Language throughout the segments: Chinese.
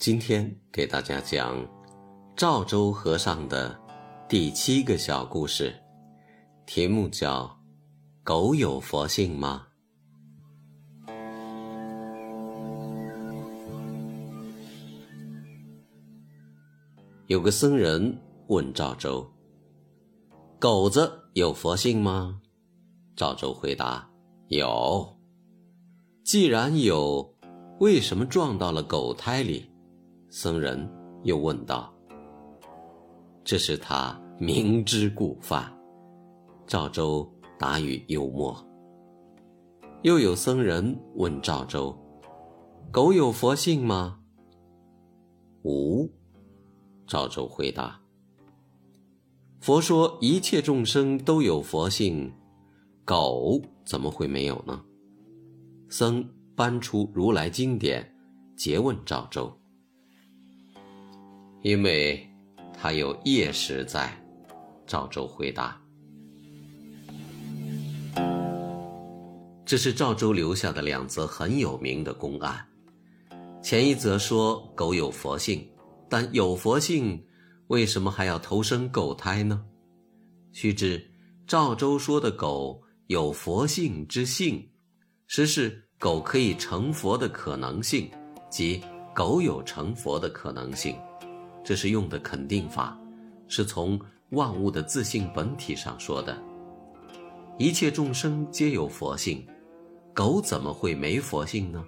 今天给大家讲赵州和尚的第七个小故事，题目叫《狗有佛性吗》。有个僧人问赵州：“狗子有佛性吗？”赵州回答：“有。”既然有，为什么撞到了狗胎里？僧人又问道：“这是他明知故犯。”赵州答语幽默。又有僧人问赵州：“狗有佛性吗？”“无。”赵州回答。“佛说一切众生都有佛性，狗怎么会没有呢？”僧搬出如来经典，诘问赵州。因为他有业识在，赵州回答。这是赵州留下的两则很有名的公案。前一则说狗有佛性，但有佛性，为什么还要投生狗胎呢？须知赵州说的狗有佛性之性，实是狗可以成佛的可能性，即狗有成佛的可能性。这是用的肯定法，是从万物的自性本体上说的。一切众生皆有佛性，狗怎么会没佛性呢？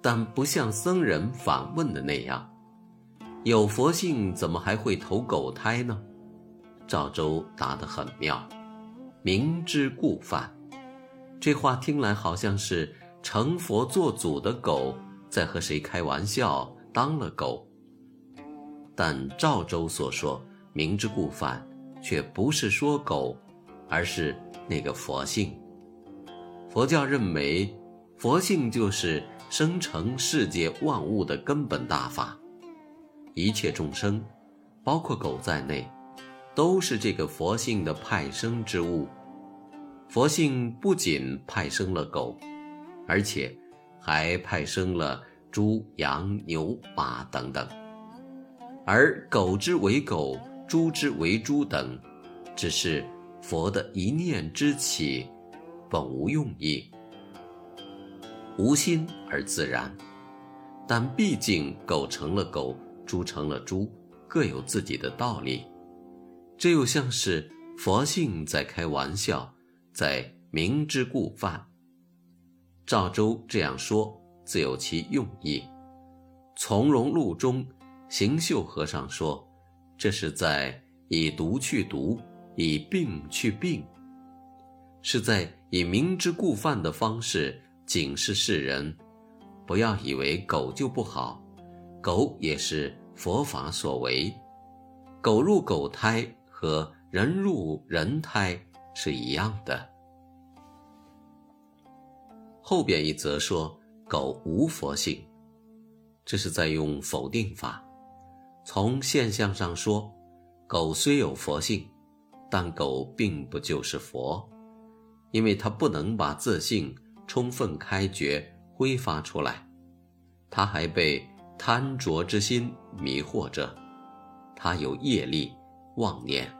但不像僧人反问的那样，有佛性怎么还会投狗胎呢？赵州答得很妙，明知故犯。这话听来好像是成佛做祖的狗在和谁开玩笑，当了狗。但赵州所说“明知故犯”，却不是说狗，而是那个佛性。佛教认为，佛性就是生成世界万物的根本大法，一切众生，包括狗在内，都是这个佛性的派生之物。佛性不仅派生了狗，而且还派生了猪、羊、牛、马等等。而狗之为狗，猪之为猪等，只是佛的一念之起，本无用意，无心而自然。但毕竟狗成了狗，猪成了猪，各有自己的道理。这又像是佛性在开玩笑，在明知故犯。赵州这样说，自有其用意。从容录中。行秀和尚说：“这是在以毒去毒，以病去病，是在以明知故犯的方式警示世人，不要以为狗就不好，狗也是佛法所为。狗入狗胎和人入人胎是一样的。”后边一则说狗无佛性，这是在用否定法。从现象上说，狗虽有佛性，但狗并不就是佛，因为它不能把自性充分开掘、挥发出来，它还被贪着之心迷惑着，它有业力、妄念，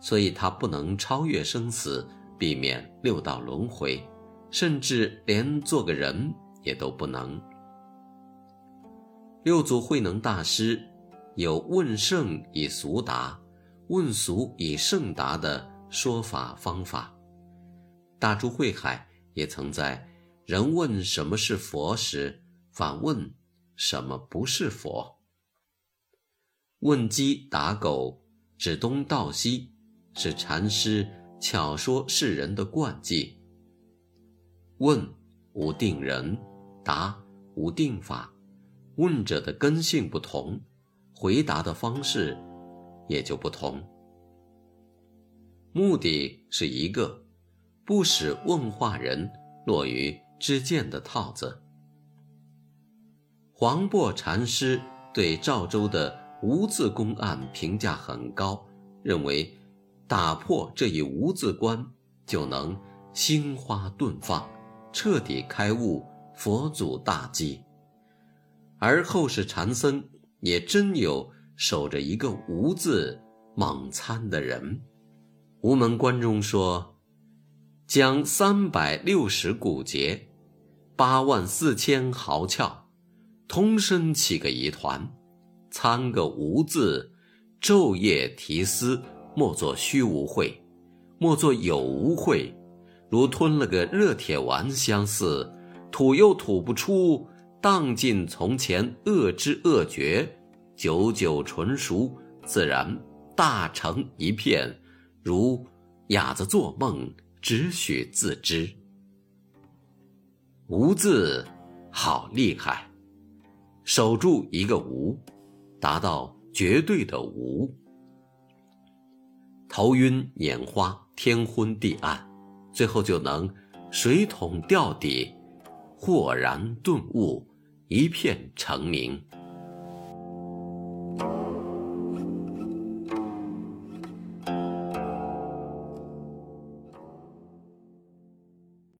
所以它不能超越生死，避免六道轮回，甚至连做个人也都不能。六祖慧能大师。有问圣以俗答，问俗以圣答的说法方法。大珠慧海也曾在人问什么是佛时，反问什么不是佛。问鸡打狗，指东道西，是禅师巧说世人的惯技。问无定人，答无定法，问者的根性不同，回答的方式也就不同。目的是一个，不使问话人落于知见的套子。黄檗禅师对赵州的无字公案评价很高，认为打破这一无字关，就能心花顿放，彻底开悟佛祖大计。而后世禅僧也真有守着一个无字猛参的人。无门关中说，将三百六十骨节，八万四千毫窍，通身起个一团，参个无字，昼夜提思，莫作虚无会，莫作有无会，如吞了个热铁丸相似，吐又吐不出，荡尽从前恶知恶觉，久久纯熟，自然大成一片。如哑子做梦，只许自知。无字好厉害，守住一个无，达到绝对的无。头晕眼花，天昏地暗，最后就能水桶吊底，豁然顿悟，一片成名。